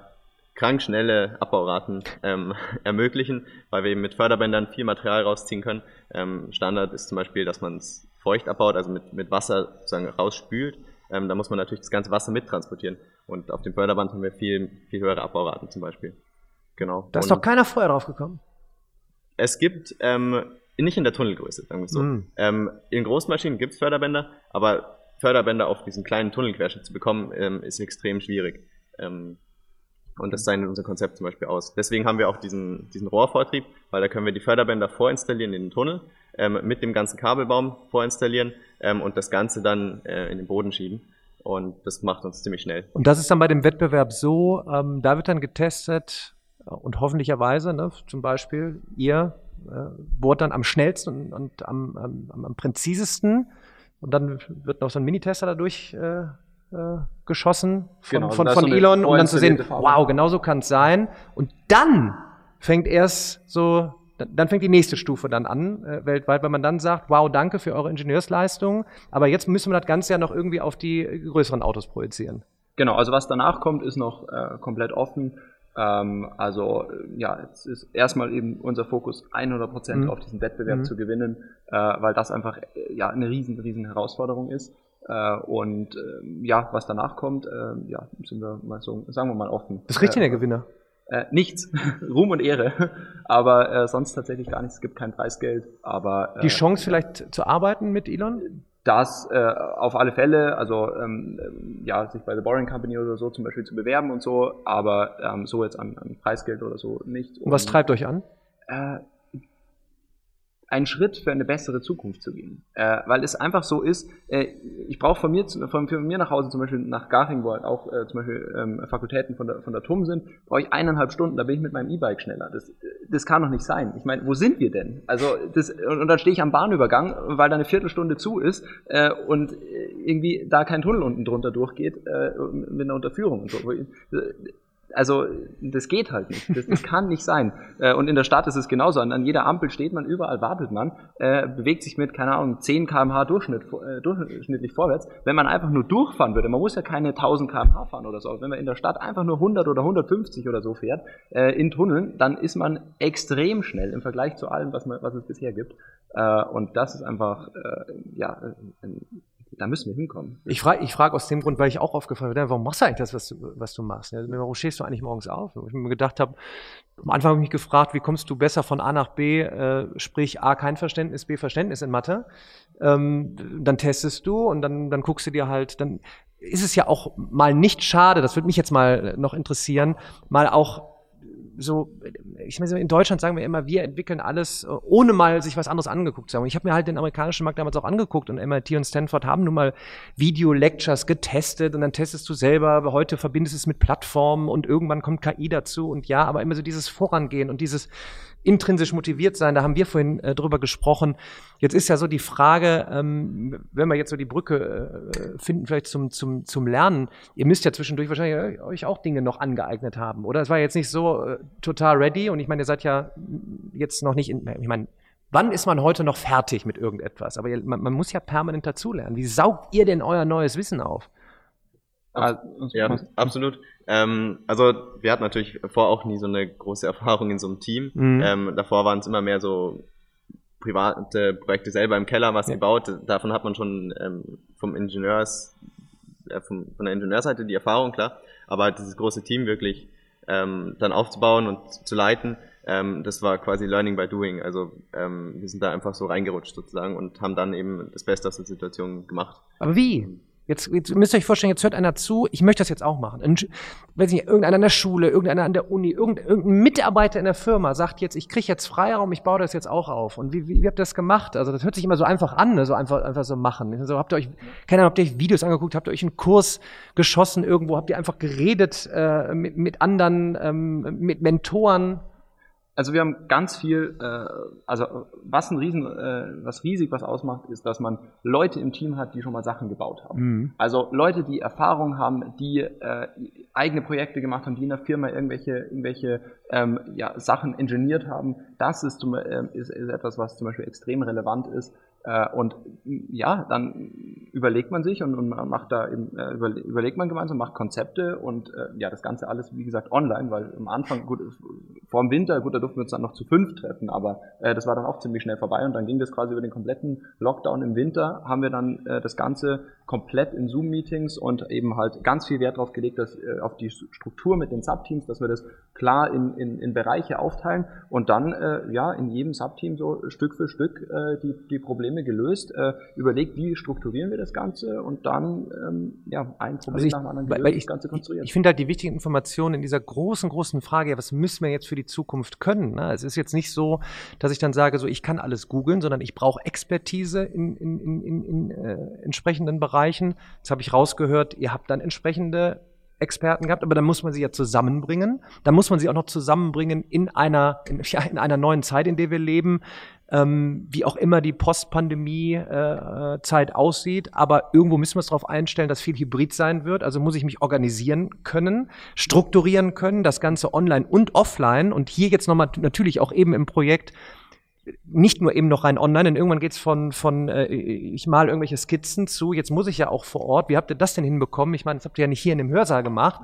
krank schnelle Abbauraten ähm, <laughs> ermöglichen, weil wir eben mit Förderbändern viel Material rausziehen können. Ähm, Standard ist zum Beispiel, dass man es feucht abbaut, also mit, mit Wasser sozusagen rausspült. Ähm, da muss man natürlich das ganze Wasser mittransportieren. Und auf dem Förderband haben wir viel, viel höhere Abbauraten zum Beispiel. Genau.
Da ist doch keiner vorher drauf gekommen.
Es gibt ähm, nicht in der Tunnelgröße, sagen wir so. Mm. In großen Maschinen gibt es Förderbänder, aber Förderbänder auf diesen kleinen Tunnelquerschnitt zu bekommen, ähm, ist extrem schwierig. Ähm, und das zeichnet unser Konzept zum Beispiel aus. Deswegen haben wir auch diesen, diesen Rohrvortrieb, weil da können wir die Förderbänder vorinstallieren in den Tunnel, ähm, mit dem ganzen Kabelbaum vorinstallieren ähm, und das Ganze dann äh, in den Boden schieben. Und das macht uns ziemlich schnell.
Und das ist dann bei dem Wettbewerb so, ähm, da wird dann getestet äh, und hoffentlicherweise, ne, zum Beispiel ihr äh, bohrt dann am schnellsten und, und am, am, am, präzisesten. Und dann wird noch so ein Minitester dadurch äh, geschossen von, genau, von, von so Elon, um dann zu sehen, wow, genau so kann es sein. Und dann fängt erst so, dann fängt die nächste Stufe dann an, äh, weltweit, weil man dann sagt, wow, danke für eure Ingenieursleistung, aber jetzt müssen wir das Ganze ja noch irgendwie auf die größeren Autos projizieren.
Genau, also was danach kommt, ist noch äh, komplett offen. Ähm, also ja, es ist erstmal eben unser Fokus 100% mhm. auf diesen Wettbewerb mhm. zu gewinnen, äh, weil das einfach äh, ja eine riesen, riesen Herausforderung ist. Äh, und äh, ja, was danach kommt, äh, ja, sind wir mal so, sagen wir mal offen.
Was kriegt denn der Gewinner?
Äh, nichts, <laughs> Ruhm und Ehre, aber äh, sonst tatsächlich gar nichts. Es gibt kein Preisgeld, aber
äh, die Chance vielleicht zu arbeiten mit Elon?
Das auf alle Fälle, also ähm, ja, sich bei The Boring Company oder so zum Beispiel zu bewerben und so, aber ähm, so jetzt an, an Preisgeld oder so nicht.
Und, und was treibt euch an?
Äh, einen Schritt für eine bessere Zukunft zu gehen. Äh, weil es einfach so ist, äh, ich brauche von mir, von, von mir nach Hause, zum Beispiel nach Garching, wo halt auch äh, zum Beispiel ähm, Fakultäten von der, von der TUM sind, brauche ich eineinhalb Stunden, da bin ich mit meinem E-Bike schneller. Das, das kann doch nicht sein. Ich meine, wo sind wir denn? Also das, und, und dann stehe ich am Bahnübergang, weil da eine Viertelstunde zu ist äh, und irgendwie da kein Tunnel unten drunter durchgeht äh, mit einer Unterführung und so. Also das geht halt nicht. Das, das kann nicht sein. Äh, und in der Stadt ist es genauso. An, jeder Ampel steht man, überall wartet man, äh, bewegt sich mit, keine Ahnung, 10 km/h Durchschnitt, äh, durchschnittlich vorwärts. Wenn man einfach nur durchfahren würde, man muss ja keine 1000 km/h fahren oder so, wenn man in der Stadt einfach nur 100 oder 150 oder so fährt, äh, in Tunneln, dann ist man extrem schnell im Vergleich zu allem, was, man, was es bisher gibt. Äh, und das ist einfach, äh, ja, ein, da müssen wir hinkommen.
Ich frage ich frag aus dem Grund, weil ich auch aufgefallen bin, warum machst du eigentlich das, was du, was du machst? Warum stehst du eigentlich morgens auf? Ich mir gedacht habe, am Anfang habe ich mich gefragt, wie kommst du besser von A nach B, äh, sprich A, kein Verständnis, B, Verständnis in Mathe. Ähm, dann testest du und dann, dann guckst du dir halt, dann ist es ja auch mal nicht schade, das würde mich jetzt mal noch interessieren, mal auch so, ich meine, in Deutschland sagen wir immer, wir entwickeln alles, äh, ohne mal sich was anderes angeguckt zu haben. Ich habe mir halt den amerikanischen Markt damals auch angeguckt und MIT und Stanford haben nun mal Video-Lectures getestet und dann testest du selber, heute verbindest du es mit Plattformen und irgendwann kommt KI dazu und ja, aber immer so dieses Vorangehen und dieses intrinsisch motiviert sein, da haben wir vorhin äh, drüber gesprochen. Jetzt ist ja so die Frage, ähm, wenn wir jetzt so die Brücke äh, finden, vielleicht zum, zum, zum Lernen, ihr müsst ja zwischendurch wahrscheinlich euch auch Dinge noch angeeignet haben, oder? Es war jetzt nicht so äh, total ready und ich meine, ihr seid ja jetzt noch nicht in, ich meine, Wann ist man heute noch fertig mit irgendetwas? Aber man, man muss ja permanent dazulernen. Wie saugt ihr denn euer neues Wissen auf?
Ja, absolut. Ähm, also wir hatten natürlich vorher auch nie so eine große <laughs> Erfahrung in so einem Team. Mhm. Ähm, davor waren es immer mehr so private Projekte selber im Keller was ja. gebaut. Davon hat man schon ähm, vom Ingenieurs, äh, vom, von der Ingenieurseite die Erfahrung, klar. Aber dieses große Team wirklich ähm, dann aufzubauen und zu leiten, ähm, das war quasi Learning by Doing. Also ähm, wir sind da einfach so reingerutscht sozusagen und haben dann eben das Beste aus der Situation gemacht.
Aber wie? Jetzt, jetzt müsst ihr euch vorstellen, jetzt hört einer zu, ich möchte das jetzt auch machen. Ein, weiß nicht, irgendeiner an der Schule, irgendeiner an der Uni, irgendein, irgendein Mitarbeiter in der Firma sagt jetzt, ich kriege jetzt Freiraum, ich baue das jetzt auch auf. Und wie, wie, wie habt ihr das gemacht? Also das hört sich immer so einfach an, ne? so einfach, einfach so machen. Also habt ihr euch, keine Ahnung, habt ihr euch Videos angeguckt, habt ihr euch einen Kurs geschossen irgendwo, habt ihr einfach geredet äh, mit, mit anderen, ähm, mit Mentoren?
Also wir haben ganz viel, äh, also was ein Riesen, äh, was riesig was ausmacht, ist, dass man Leute im Team hat, die schon mal Sachen gebaut haben. Mhm. Also Leute, die Erfahrung haben, die äh, eigene Projekte gemacht haben, die in der Firma irgendwelche, irgendwelche ähm, ja, Sachen ingeniert haben. Das ist, zum, äh, ist, ist etwas, was zum Beispiel extrem relevant ist und ja, dann überlegt man sich und, und macht da eben, äh, überlegt man gemeinsam, macht Konzepte und äh, ja, das Ganze alles, wie gesagt, online, weil am Anfang, gut, vor dem Winter, gut, da durften wir uns dann noch zu fünf treffen, aber äh, das war dann auch ziemlich schnell vorbei und dann ging das quasi über den kompletten Lockdown im Winter, haben wir dann äh, das Ganze komplett in Zoom-Meetings und eben halt ganz viel Wert darauf gelegt, dass äh, auf die Struktur mit den Subteams, dass wir das klar in, in, in Bereiche aufteilen und dann äh, ja in jedem Subteam so Stück für Stück äh, die, die Probleme gelöst, äh, überlegt, wie strukturieren wir das Ganze und dann ähm, ja ein Problem
also ich, nach dem anderen gelöst, weil ich, das Ganze konstruiert. Ich, ich finde halt die wichtigen Informationen in dieser großen, großen Frage, ja, was müssen wir jetzt für die Zukunft können? Ne? Es ist jetzt nicht so, dass ich dann sage, so ich kann alles googeln, sondern ich brauche Expertise in, in, in, in, in äh, entsprechenden Bereichen. Jetzt habe ich rausgehört, ihr habt dann entsprechende Experten gehabt, aber dann muss man sie ja zusammenbringen. Dann muss man sie auch noch zusammenbringen in einer, in, <laughs> ja, in einer neuen Zeit, in der wir leben, ähm, wie auch immer die Post-Pandemie-Zeit äh, aussieht. Aber irgendwo müssen wir es darauf einstellen, dass viel Hybrid sein wird. Also muss ich mich organisieren können, strukturieren können, das Ganze online und offline. Und hier jetzt nochmal natürlich auch eben im Projekt nicht nur eben noch rein online, denn irgendwann geht's von, von äh, ich mal irgendwelche Skizzen zu, jetzt muss ich ja auch vor Ort. Wie habt ihr das denn hinbekommen? Ich meine, das habt ihr ja nicht hier in dem Hörsaal gemacht.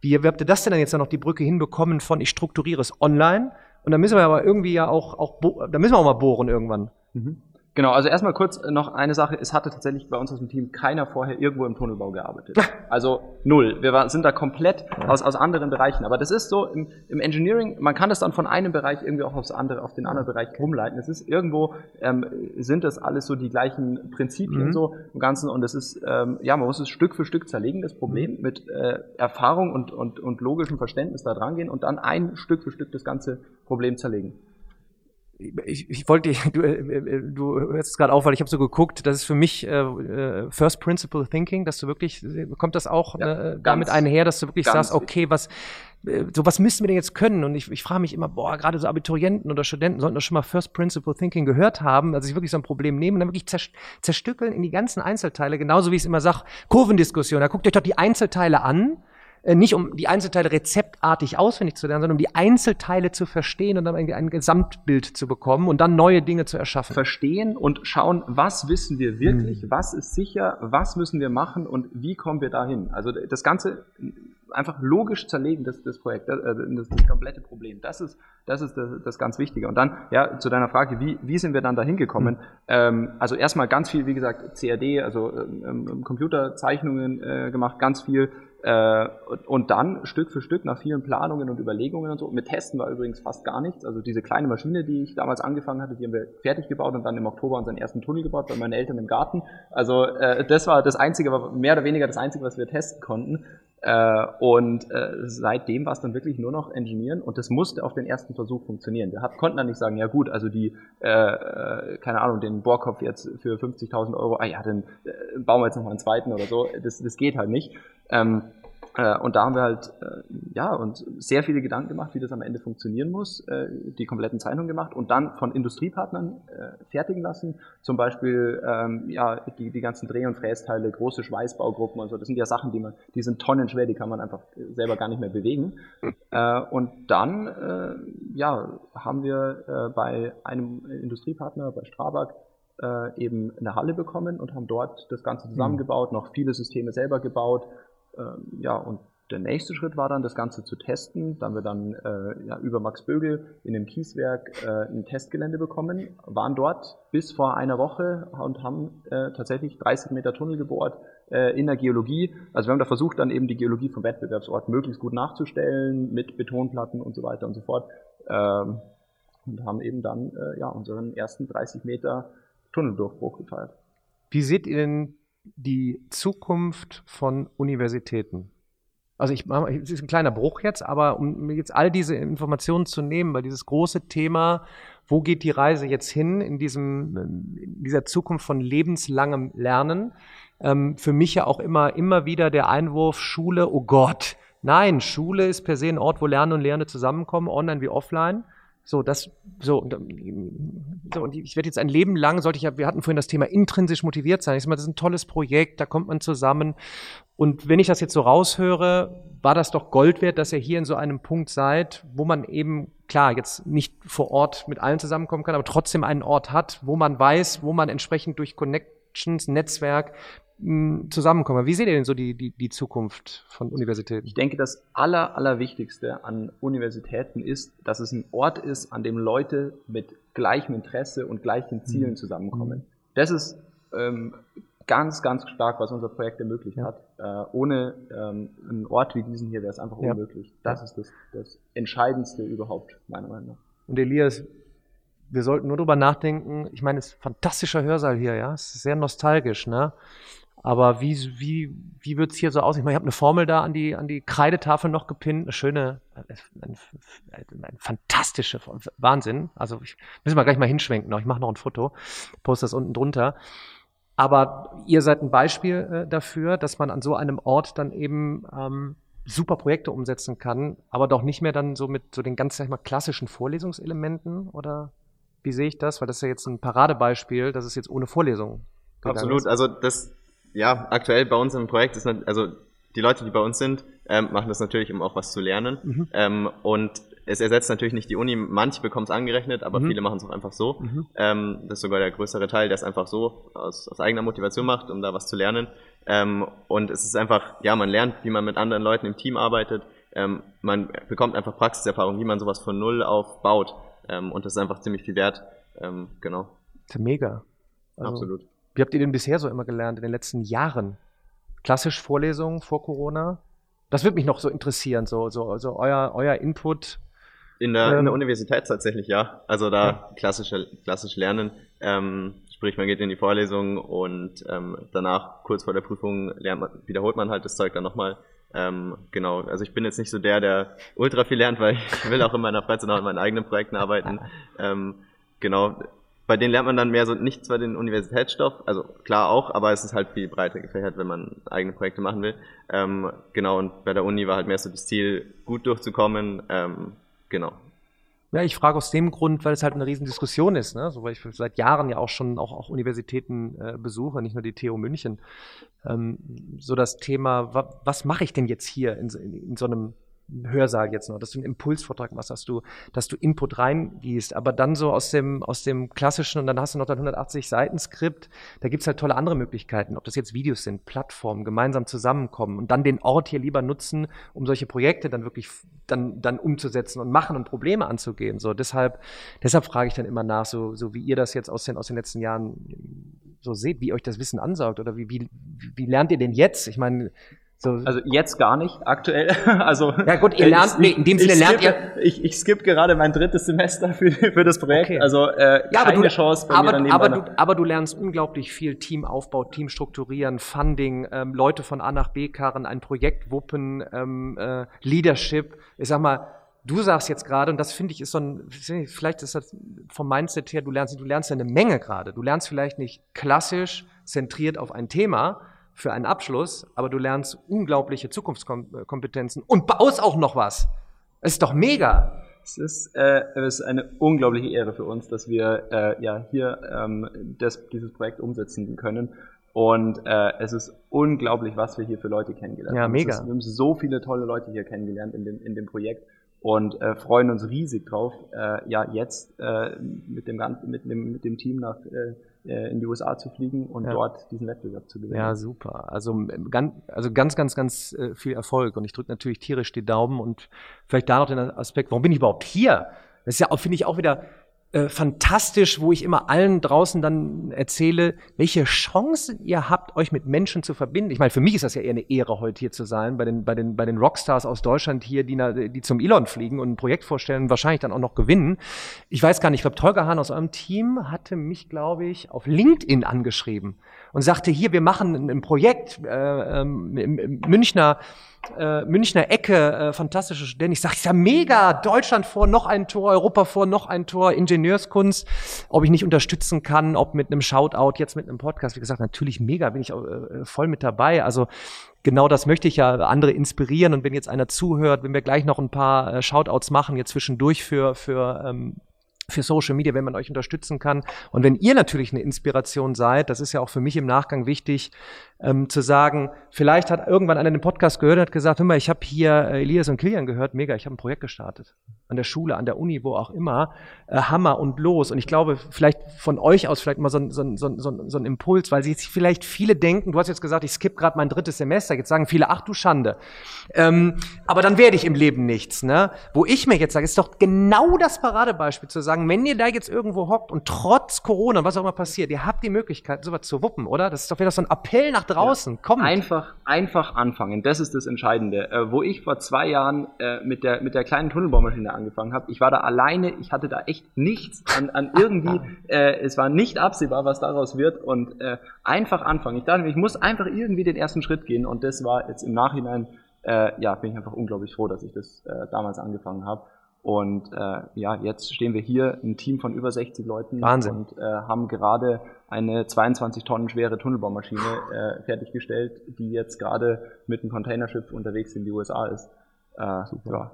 Wie, wie habt ihr das denn dann jetzt noch die Brücke hinbekommen von ich strukturiere es online und dann müssen wir aber irgendwie ja auch, auch da müssen wir auch mal bohren irgendwann.
Mhm. Genau, also erstmal kurz noch eine Sache. Es hatte tatsächlich bei uns aus dem Team keiner vorher irgendwo im Tunnelbau gearbeitet. Also null. Wir war, sind da komplett aus, aus anderen Bereichen. Aber das ist so im, im Engineering, man kann das dann von einem Bereich irgendwie auch aufs andere, auf den anderen Bereich rumleiten. Es ist irgendwo, ähm, sind das alles so die gleichen Prinzipien mhm. so im Ganzen. Und es ist, ähm, ja, man muss es Stück für Stück zerlegen, das Problem, mhm. mit äh, Erfahrung und, und, und logischem Verständnis da dran gehen und dann ein Stück für Stück das ganze Problem zerlegen
ich, ich wollte, <laughs> du, äh, äh, du hörst es gerade auf, weil ich habe so geguckt, das ist für mich äh, äh, First Principle Thinking, dass du wirklich, kommt das auch ja, äh, damit einher, dass du wirklich sagst, okay, was, so was müssen wir denn jetzt können? Und ich, ich frage mich immer, boah, gerade so Abiturienten oder Studenten sollten doch schon mal First Principle Thinking gehört haben, also sich wirklich so ein Problem nehmen und dann wirklich zerstückeln in die ganzen Einzelteile, genauso wie ich es immer sage, Kurvendiskussion, da guckt euch doch die Einzelteile an, Äh, nicht um die Einzelteile rezeptartig auswendig zu lernen, sondern um die Einzelteile zu verstehen und dann irgendwie ein Gesamtbild zu bekommen und dann neue Dinge zu erschaffen.
Verstehen und schauen, was wissen wir wirklich, mhm. was ist sicher, was müssen wir machen und wie kommen wir dahin. Also das Ganze einfach logisch zerlegen, das, das Projekt, äh, das, das komplette Problem. Das ist, das ist das, das ganz Wichtige. Und dann, ja, zu deiner Frage, wie, wie sind wir dann dahin gekommen? Mhm. Ähm, also erstmal ganz viel, wie gesagt, CAD, also ähm, Computerzeichnungen äh, gemacht, ganz viel äh, und dann Stück für Stück nach vielen Planungen und Überlegungen und so. Mit Testen war übrigens fast gar nichts. Also diese kleine Maschine, die ich damals angefangen hatte, die haben wir fertig gebaut und dann im Oktober unseren ersten Tunnel gebaut bei meinen Eltern im Garten. Also äh, das war das Einzige, mehr oder weniger das Einzige, was wir testen konnten. Äh, und äh, seitdem war es dann wirklich nur noch Engineeren und das musste auf den ersten Versuch funktionieren. Wir hat, konnten dann nicht sagen, ja gut, also die, äh, äh keine Ahnung, den Bohrkopf jetzt für 50.000 Euro, ah ja, dann äh, bauen wir jetzt noch mal einen zweiten oder so. Das, das geht halt nicht. Ähm, äh, und da haben wir halt, äh, ja, uns sehr viele Gedanken gemacht, wie das am Ende funktionieren muss, äh, die kompletten Zeichnungen gemacht und dann von Industriepartnern äh, fertigen lassen. Zum Beispiel, ähm, ja, die, die ganzen Dreh- und Frästeile, große Schweißbaugruppen und so. Das sind ja Sachen, die man, die sind tonnenschwer, die kann man einfach selber gar nicht mehr bewegen. <laughs> Äh, und dann, äh, ja, haben wir äh, bei einem Industriepartner, bei Strabag, äh, eben eine Halle bekommen und haben dort das Ganze hm. zusammengebaut, noch viele Systeme selber gebaut ähm, ja, und der nächste Schritt war dann, das Ganze zu testen. Da haben wir dann äh, ja, über Max Bögel in dem Kieswerk äh, ein Testgelände bekommen, waren dort bis vor einer Woche und haben äh, tatsächlich 30 Meter Tunnel gebohrt äh, in der Geologie. Also wir haben da versucht, dann eben die Geologie vom Wettbewerbsort möglichst gut nachzustellen, mit Betonplatten und so weiter und so fort. Ähm, und haben eben dann äh, ja, unseren ersten 30 Meter Tunneldurchbruch gefeiert.
Wie seht ihr denn die Zukunft von Universitäten. Also ich mache, es ist ein kleiner Bruch jetzt, aber um jetzt all diese Informationen zu nehmen, weil dieses große Thema, wo geht die Reise jetzt hin in diesem, in dieser Zukunft von lebenslangem Lernen, ähm, für mich ja auch immer, immer wieder der Einwurf Schule, oh Gott. Nein, Schule ist per se ein Ort, wo Lernen und Lehrende zusammenkommen, online wie offline. So, das, so, und, so, und ich werde jetzt ein Leben lang, sollte ich ja, wir hatten vorhin das Thema intrinsisch motiviert sein. Ich sag mal, das ist ein tolles Projekt, da kommt man zusammen. Und wenn ich das jetzt so raushöre, war das doch Gold wert, dass ihr hier in so einem Punkt seid, wo man eben, klar, jetzt nicht vor Ort mit allen zusammenkommen kann, aber trotzdem einen Ort hat, wo man weiß, wo man entsprechend durch Connections, Netzwerk zusammenkommen. Wie seht ihr denn so die, die, die Zukunft von Universitäten?
Ich denke, das Aller, Allerwichtigste an Universitäten ist, dass es ein Ort ist, an dem Leute mit gleichem Interesse und gleichen Zielen mhm. zusammenkommen. Das ist ähm, ganz, ganz stark, was unser Projekt ermöglicht ja. hat. Äh, ohne ähm, einen Ort wie diesen hier wäre es einfach ja. unmöglich. Das ja. ist das, das Entscheidendste überhaupt, meiner Meinung nach.
Und Elias, wir sollten nur drüber nachdenken. Ich meine, es ist ein fantastischer Hörsaal hier, ja. Es ist sehr nostalgisch, ne? Aber wie, wie, wie wird's hier so aus? Ich meine, ich habe eine Formel da an die, an die Kreidetafel noch gepinnt, eine schöne, ein, ein, ein fantastische Wahnsinn. Also ich müssen wir gleich mal hinschwenken. Ich mache noch ein Foto, poste das unten drunter. Aber ihr seid ein Beispiel äh, dafür, dass man an so einem Ort dann eben ähm, super Projekte umsetzen kann, aber doch nicht mehr dann so mit so den ganz, sag ich mal, klassischen Vorlesungselementen oder wie sehe ich das? Weil das ist ja jetzt ein Paradebeispiel, das ist jetzt ohne Vorlesung.
Absolut, also das ja, aktuell bei uns im Projekt ist, also die Leute, die bei uns sind, ähm, machen das natürlich, um auch was zu lernen. Mhm. Ähm, und es ersetzt natürlich nicht die Uni. Manche bekommen es angerechnet, aber mhm. viele machen es auch einfach so. Mhm. Ähm, das ist sogar der größere Teil, der es einfach so aus, aus eigener Motivation macht, um da was zu lernen. Ähm, und es ist einfach, ja, man lernt, wie man mit anderen Leuten im Team arbeitet. Ähm, man bekommt einfach Praxiserfahrung, wie man sowas von Null auf baut. Ähm, und das ist einfach ziemlich viel wert. Ähm, genau.
Das ist mega.
Also, Absolut.
Wie habt ihr denn bisher so immer gelernt in den letzten Jahren? Klassisch Vorlesungen vor Corona? Das würde mich noch so interessieren, so, so, so euer, euer Input.
In der, ähm, in der Universität tatsächlich, ja. Also da ja. klassische, klassisch lernen. Ähm, sprich, man geht in die Vorlesung und ähm, danach, kurz vor der Prüfung, lernt man, wiederholt man halt das Zeug dann nochmal. Ähm, genau, also ich bin jetzt nicht so der, der ultra viel lernt, weil ich will auch in meiner Freizeit noch an meinen eigenen Projekten arbeiten. Ähm, genau, bei denen lernt man dann mehr so nicht zwar den Universitätsstoff, also klar auch, aber es ist halt viel breiter gefächert, wenn man eigene Projekte machen will. Ähm, genau, und bei der Uni war halt mehr so das Ziel, gut durchzukommen. Ähm, genau.
Ja, ich frage aus dem Grund, weil es halt eine Riesendiskussion ist, ne? so weil ich seit Jahren ja auch schon auch, auch Universitäten äh, besuche, nicht nur die TU München. Ähm, so das Thema, wa was mache ich denn jetzt hier in, in, in so einem Hörsaal jetzt noch, dass du einen Impulsvortrag machst, dass du, dass du Input reingießt, aber dann so aus dem, aus dem klassischen und dann hast du noch dein 180 Seiten Skript, da gibt's halt tolle andere Möglichkeiten, ob das jetzt Videos sind, Plattformen, gemeinsam zusammenkommen und dann den Ort hier lieber nutzen, um solche Projekte dann wirklich dann, dann umzusetzen und machen und Probleme anzugehen. So, deshalb, deshalb frage ich dann immer nach, so, so wie ihr das jetzt aus den, aus den letzten Jahren so seht, wie euch das Wissen ansaugt oder wie, wie, wie lernt ihr denn jetzt? Ich meine,
so. Also jetzt gar nicht, aktuell. <laughs> Also
ja gut, ihr lernt, nee, in dem Sinne lernt ihr.
Ich, ich skippe gerade mein drittes Semester für, für das Projekt. Okay. Also äh,
ja, keine aber du, Chance bei aber, mir aber du, aber du lernst unglaublich viel Teamaufbau, Team strukturieren, Funding, ähm, Leute von A nach B karren, ein Projekt wuppen, ähm, äh, Leadership. Ich sag mal, du sagst jetzt gerade, und das finde ich ist so ein, vielleicht ist das vom Mindset her, du lernst, du lernst ja eine Menge gerade. Du lernst vielleicht nicht klassisch zentriert auf ein Thema, für einen Abschluss, aber du lernst unglaubliche Zukunftskompetenzen und baust auch noch was. Es ist doch mega.
Es ist, äh, es ist eine unglaubliche Ehre für uns, dass wir äh, ja hier ähm, das, dieses Projekt umsetzen können. Und äh, es ist unglaublich, was wir hier für Leute kennengelernt
ja,
haben.
Mega.
Ist, wir haben so viele tolle Leute hier kennengelernt in dem, in dem Projekt und äh, freuen uns riesig drauf, äh, ja jetzt äh, mit dem ganzen, mit dem, mit dem Team nach äh, in die USA zu fliegen und ja. dort diesen Wettbewerb zu gewinnen.
Ja, super. Also ganz, also ganz, ganz, ganz äh, viel Erfolg. Und ich drücke natürlich tierisch die Daumen und vielleicht da noch den Aspekt, warum bin ich überhaupt hier? Das ist ja, finde ich, auch wieder äh, fantastisch, wo ich immer allen draußen dann erzähle, welche Chancen ihr habt, euch mit Menschen zu verbinden. Ich meine, für mich ist das ja eher eine Ehre, heute hier zu sein, bei den, bei den, bei den Rockstars aus Deutschland hier, die, die zum Elon fliegen und ein Projekt vorstellen und wahrscheinlich dann auch noch gewinnen. Ich weiß gar nicht, ich glaube, Tolga Hahn aus eurem Team hatte mich, glaube ich, auf LinkedIn angeschrieben und sagte, hier, wir machen ein Projekt äh, ähm, im, Münchner äh, Münchner Ecke, äh, fantastische Studenten. Ich sage, ist ja mega, Deutschland vor, noch ein Tor, Europa vor, noch ein Tor, Ingenieurskunst. Ob ich nicht unterstützen kann, ob mit einem Shoutout, jetzt mit einem Podcast. Wie gesagt, natürlich mega, bin ich äh, voll mit dabei. Also genau das möchte ich ja andere inspirieren. Und wenn jetzt einer zuhört, wenn wir gleich noch ein paar äh, Shoutouts machen, jetzt zwischendurch für, für ähm, für Social Media, wenn man euch unterstützen kann. Und wenn ihr natürlich eine Inspiration seid, das ist ja auch für mich im Nachgang wichtig, ähm, zu sagen, vielleicht hat irgendwann einer den Podcast gehört und hat gesagt, hör mal, ich habe hier äh, Elias und Kilian gehört, mega, ich habe ein Projekt gestartet. An der Schule, an der Uni, wo auch immer. Äh, Hammer und los. Und ich glaube, vielleicht von euch aus vielleicht mal so ein, so so so ein Impuls, weil sich vielleicht viele denken, du hast jetzt gesagt, ich skippe gerade mein drittes Semester, jetzt sagen viele, ach du Schande. Ähm, aber dann werde ich im Leben nichts. Ne? Wo ich mir jetzt sage, ist doch genau das Paradebeispiel zu sagen, wenn ihr da jetzt irgendwo hockt und trotz Corona, was auch immer passiert, ihr habt die Möglichkeit, sowas zu wuppen, oder? Das ist doch wieder so ein Appell nach draußen. Ja. Kommt.
Einfach, einfach anfangen. Das ist das Entscheidende. Äh, wo ich vor zwei Jahren äh, mit, der, mit der kleinen Tunnelbaumaschine angefangen habe, ich war da alleine, ich hatte da echt nichts an, an irgendwie, <laughs> äh, es war nicht absehbar, was daraus wird und äh, einfach anfangen. Ich dachte, ich muss einfach irgendwie den ersten Schritt gehen und das war jetzt im Nachhinein, äh, ja, bin ich einfach unglaublich froh, dass ich das äh, damals angefangen habe. Und äh, ja, jetzt stehen wir hier, ein Team von über 60 Leuten
Wahnsinn.
und äh, haben gerade eine 22 Tonnen schwere Tunnelbaumaschine äh, fertiggestellt, die jetzt gerade mit einem Containerschiff unterwegs in die USA ist. Äh, Super. Ja,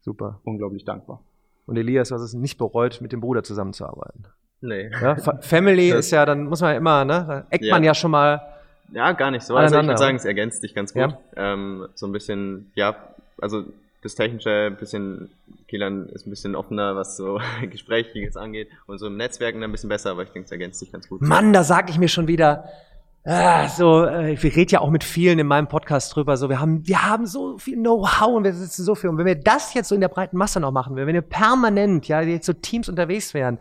Super. Unglaublich dankbar.
Und Elias, was es nicht bereut, mit dem Bruder zusammenzuarbeiten.
Nee.
Ja, Family ist ja, dann muss man ja immer, ne, da eckt ja. man ja schon mal.
Ja, gar nicht so. Also ich würde sagen, es ergänzt dich ganz gut. Ja. Ähm, so ein bisschen, ja, also das Technische ein bisschen, Kielan ist ein bisschen offener, was so <laughs> Gesprächiges angeht und so im Netzwerken ein bisschen besser, aber ich denke, es ergänzt sich ganz gut.
Mann, da sag ich mir schon wieder, Ah, so, äh, ich rede ja auch mit vielen in meinem Podcast drüber. So, wir haben, wir haben so viel Know-how und wir sitzen so viel. Und wenn wir das jetzt so in der breiten Masse noch machen wenn wir permanent, ja, jetzt so Teams unterwegs wären,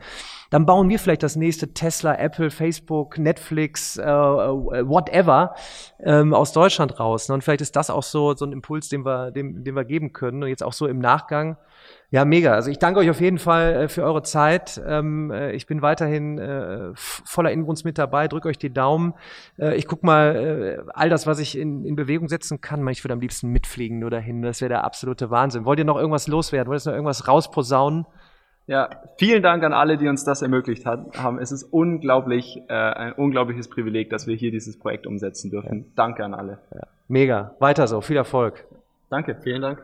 dann bauen wir vielleicht das nächste Tesla, Apple, Facebook, Netflix, äh, äh, whatever ähm, aus Deutschland raus. Ne? Und vielleicht ist das auch so so ein Impuls, den wir, den, den wir geben können. Und jetzt auch so im Nachgang ja, mega. Also ich danke euch auf jeden Fall äh, für eure Zeit. Ähm, äh, ich bin weiterhin äh, voller Inbrunst mit dabei. Drückt euch die Daumen. ich guck mal, all das, was ich in, in Bewegung setzen kann, ich würde am liebsten mitfliegen nur dahin. Das wäre der absolute Wahnsinn. Wollt ihr noch irgendwas loswerden? Wollt ihr noch irgendwas rausposaunen?
Ja, vielen Dank an alle, die uns das ermöglicht haben. Es ist unglaublich, äh, ein unglaubliches Privileg, dass wir hier dieses Projekt umsetzen dürfen. Ja. Danke an alle. Ja.
Mega. Weiter so. Viel Erfolg.
Danke. Vielen Dank.